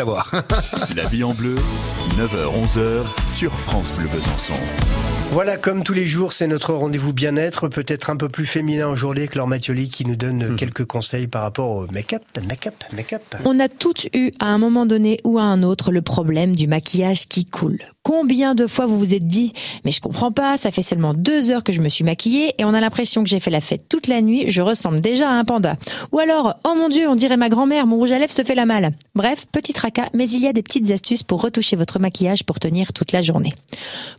savoir. La vie en bleu, 9h-11h sur France Bleu Besançon. Voilà, comme tous les jours, c'est notre rendez-vous bien-être, peut-être un peu plus féminin aujourd'hui avec Laure Mathioli qui nous donne Mhm. quelques conseils par rapport au make-up, make-up, make-up. On a toutes eu à un moment donné ou à un autre le problème du maquillage qui coule. Combien de fois vous vous êtes dit mais je comprends pas, ça fait seulement deux heures que je me suis maquillée et on a l'impression que j'ai fait la fête toute la nuit, je ressemble déjà à un panda. Ou alors oh mon dieu, on dirait ma grand-mère, mon rouge à lèvres se fait la malle. Bref, petit tracas, mais il y a des petites astuces pour retoucher votre maquillage pour tenir toute la journée.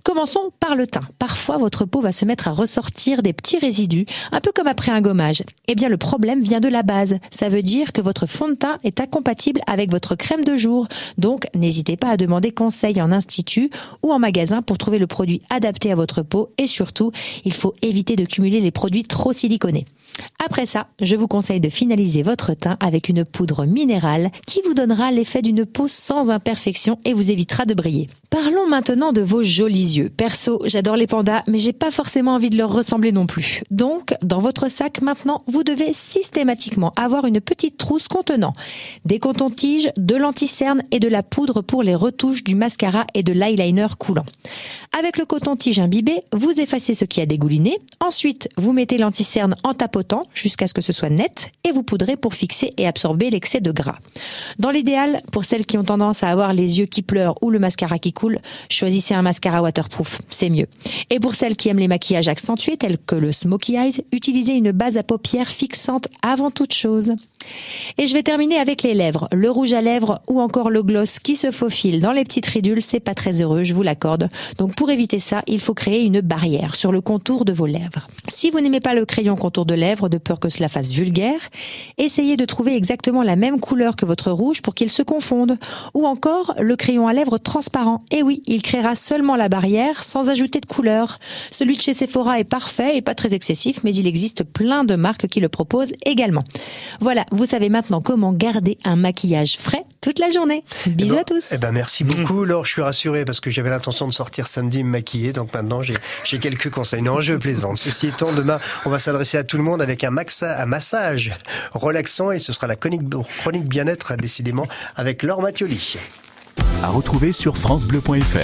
Commençons par le teint. Parfois, votre peau va se mettre à ressortir des petits résidus, un peu comme après un gommage. Eh bien, le problème vient de la base. Ça veut dire que votre fond de teint est incompatible avec votre crème de jour. Donc, n'hésitez pas à demander conseil en institut ou en magasin pour trouver le produit adapté à votre peau et surtout, il faut éviter de cumuler les produits trop siliconés. Après ça, je vous conseille de finaliser votre teint avec une poudre minérale qui vous donnera l'effet d'une peau sans imperfection et vous évitera de briller. Parlons maintenant de vos jolis yeux. Perso, j'adore les pandas, mais j'ai pas forcément envie de leur ressembler non plus. Donc, dans votre sac maintenant, vous devez systématiquement avoir une petite trousse contenant des cotons-tiges, de l'anticerne et de la poudre pour les retouches du mascara et de l'eyeliner coulant. Avec le coton-tige imbibé, vous effacez ce qui a dégouliné. Ensuite, vous mettez l'anticerne en tapotant jusqu'à ce que ce soit net et vous poudrez pour fixer et absorber l'excès de gras. Dans l'idéal, pour celles qui ont tendance à avoir les yeux qui pleurent ou le mascara qui coule, choisissez un mascara waterproof, c'est mieux. Et pour celles qui aiment les maquillages accentués tels que le smokey eyes, utilisez une base à paupières fixante avant toute chose. Et je vais terminer avec les lèvres. Le rouge à lèvres ou encore le gloss qui se faufile dans les petites ridules, c'est pas très heureux, je vous l'accorde. Donc pour éviter ça, il faut créer une barrière sur le contour de vos lèvres. Si vous n'aimez pas le crayon contour de lèvres de peur que cela fasse vulgaire, essayez de trouver exactement la même couleur que votre rouge pour qu'il se confonde. Ou encore le crayon à lèvres transparent. Et oui, il créera seulement la barrière sans ajouter de couleur. Celui de chez Sephora est parfait et pas très excessif, mais il existe plein de marques qui le proposent également. Voilà, vous savez maintenant comment garder un maquillage frais toute la journée. Bisous Eh ben- à tous. Eh ben merci beaucoup Laure, je suis rassuré parce que j'avais l'intention de sortir samedi me maquiller, donc maintenant j'ai j'ai quelques conseils. Non, je plaisante. Ceci étant, demain on va s'adresser à tout le monde avec un, maxa, un massage relaxant et ce sera la chronique, chronique bien-être décidément avec Laure Mathioli. À retrouver sur FranceBleu.fr.